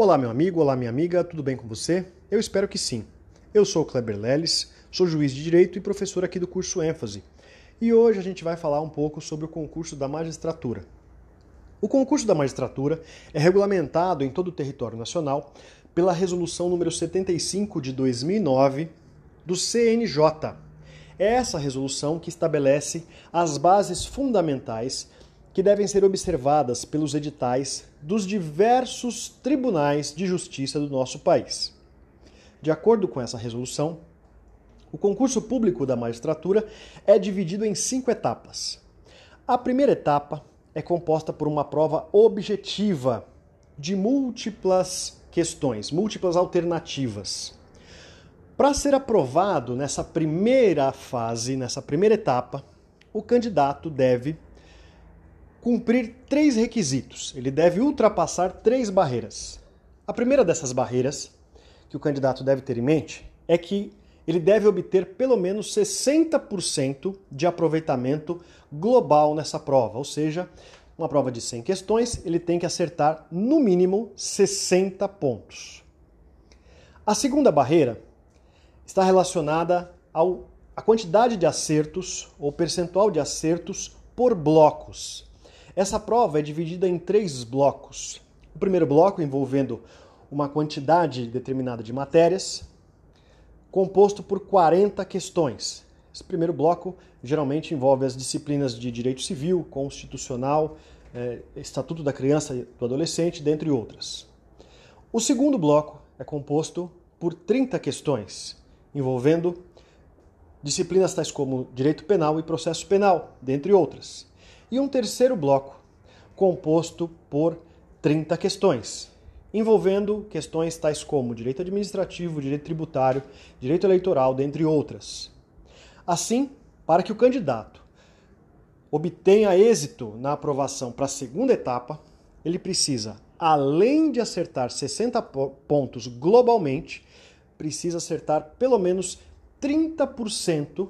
Olá, meu amigo, olá, minha amiga, tudo bem com você? Eu espero que sim. Eu sou o Kleber Leles, sou juiz de direito e professor aqui do curso ênfase. E hoje a gente vai falar um pouco sobre o concurso da magistratura. O concurso da magistratura é regulamentado em todo o território nacional pela resolução número 75 de 2009 do CNJ. É essa resolução que estabelece as bases fundamentais que devem ser observadas pelos editais dos diversos tribunais de justiça do nosso país. De acordo com essa resolução, o concurso público da magistratura é dividido em cinco etapas. A primeira etapa é composta por uma prova objetiva de múltiplas questões, múltiplas alternativas. Para ser aprovado nessa primeira fase, nessa primeira etapa, o candidato deve cumprir três requisitos. Ele deve ultrapassar três barreiras. A primeira dessas barreiras que o candidato deve ter em mente é que ele deve obter pelo menos 60% de aproveitamento global nessa prova, ou seja, uma prova de 100 questões, ele tem que acertar no mínimo 60 pontos. A segunda barreira está relacionada ao, à quantidade de acertos ou percentual de acertos por blocos. Essa prova é dividida em três blocos. O primeiro bloco envolvendo uma quantidade determinada de matérias, composto por 40 questões. Esse primeiro bloco geralmente envolve as disciplinas de direito civil, constitucional, é, estatuto da criança e do adolescente, dentre outras. O segundo bloco é composto por 30 questões, envolvendo disciplinas tais como direito penal e processo penal, dentre outras e um terceiro bloco, composto por 30 questões, envolvendo questões tais como direito administrativo, direito tributário, direito eleitoral, dentre outras. Assim, para que o candidato obtenha êxito na aprovação para a segunda etapa, ele precisa, além de acertar 60 pontos globalmente, precisa acertar pelo menos 30%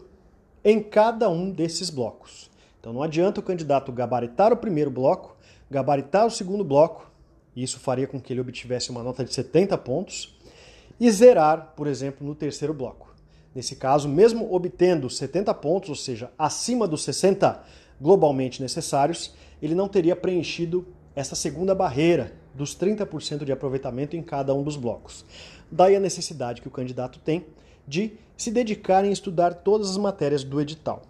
em cada um desses blocos. Então não adianta o candidato gabaritar o primeiro bloco, gabaritar o segundo bloco, e isso faria com que ele obtivesse uma nota de 70 pontos, e zerar, por exemplo, no terceiro bloco. Nesse caso, mesmo obtendo 70 pontos, ou seja, acima dos 60 globalmente necessários, ele não teria preenchido essa segunda barreira dos 30% de aproveitamento em cada um dos blocos. Daí a necessidade que o candidato tem de se dedicar em estudar todas as matérias do edital.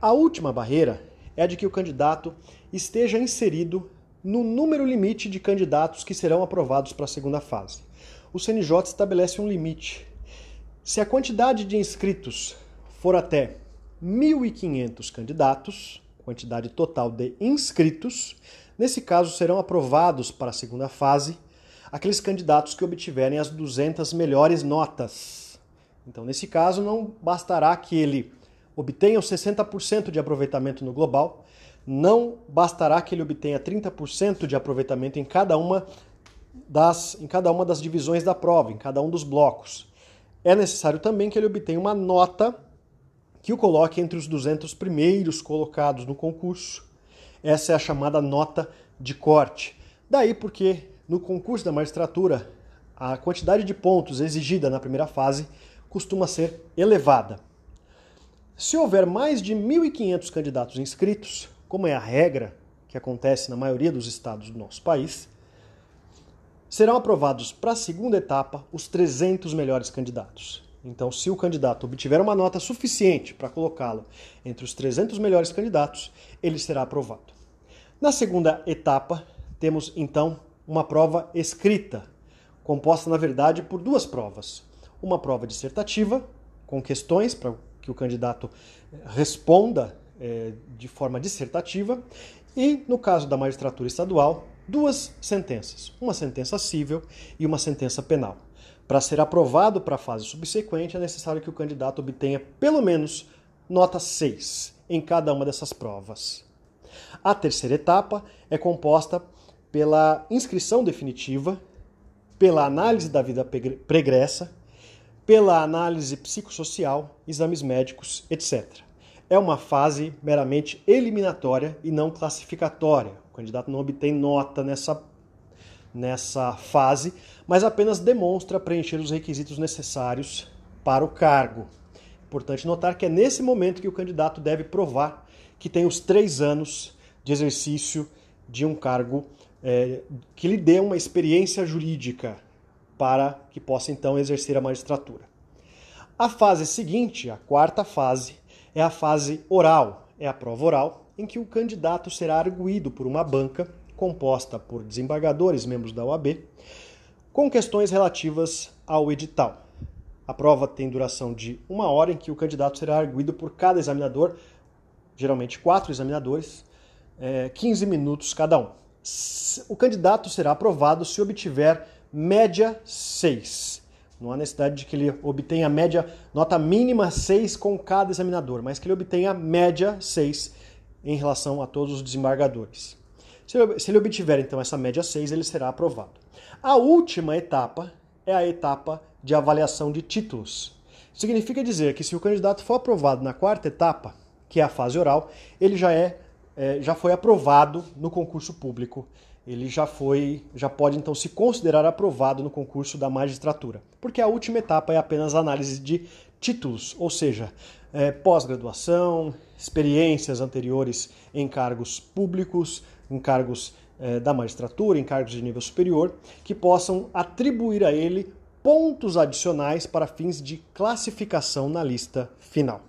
A última barreira é a de que o candidato esteja inserido no número limite de candidatos que serão aprovados para a segunda fase. O CNJ estabelece um limite. Se a quantidade de inscritos for até 1.500 candidatos, quantidade total de inscritos, nesse caso serão aprovados para a segunda fase aqueles candidatos que obtiverem as 200 melhores notas. Então, nesse caso, não bastará que ele obtenha os 60% de aproveitamento no global, não bastará que ele obtenha 30% de aproveitamento em cada uma das em cada uma das divisões da prova, em cada um dos blocos. É necessário também que ele obtenha uma nota que o coloque entre os 200 primeiros colocados no concurso. Essa é a chamada nota de corte. Daí porque no concurso da magistratura a quantidade de pontos exigida na primeira fase costuma ser elevada. Se houver mais de 1.500 candidatos inscritos, como é a regra que acontece na maioria dos estados do nosso país, serão aprovados para a segunda etapa os 300 melhores candidatos. Então, se o candidato obtiver uma nota suficiente para colocá-lo entre os 300 melhores candidatos, ele será aprovado. Na segunda etapa, temos então uma prova escrita, composta na verdade por duas provas. Uma prova dissertativa, com questões para que o candidato eh, responda é, de forma dissertativa, e, no caso da magistratura estadual, duas sentenças, uma sentença civil e uma sentença penal. Para ser aprovado para a fase subsequente, é necessário que o candidato obtenha pelo menos nota 6 em cada uma dessas provas. A terceira etapa é composta pela inscrição definitiva, pela análise da vida pregressa pela análise psicossocial, exames médicos, etc. É uma fase meramente eliminatória e não classificatória. O candidato não obtém nota nessa, nessa fase, mas apenas demonstra preencher os requisitos necessários para o cargo. Importante notar que é nesse momento que o candidato deve provar que tem os três anos de exercício de um cargo é, que lhe dê uma experiência jurídica para que possa então exercer a magistratura. A fase seguinte, a quarta fase, é a fase oral, é a prova oral, em que o candidato será arguído por uma banca composta por desembargadores, membros da OAB, com questões relativas ao edital. A prova tem duração de uma hora, em que o candidato será arguído por cada examinador, geralmente quatro examinadores, é, 15 minutos cada um. O candidato será aprovado se obtiver média 6. Não há necessidade de que ele obtenha média, nota mínima 6 com cada examinador, mas que ele obtenha média 6 em relação a todos os desembargadores. Se ele, obtiver então essa média 6, ele será aprovado. A última etapa é a etapa de avaliação de títulos. Significa dizer que se o candidato for aprovado na quarta etapa, que é a fase oral, ele já é, é já foi aprovado no concurso público ele já foi, já pode então se considerar aprovado no concurso da magistratura, porque a última etapa é apenas análise de títulos, ou seja, é, pós-graduação, experiências anteriores em cargos públicos, em cargos é, da magistratura, em cargos de nível superior, que possam atribuir a ele pontos adicionais para fins de classificação na lista final.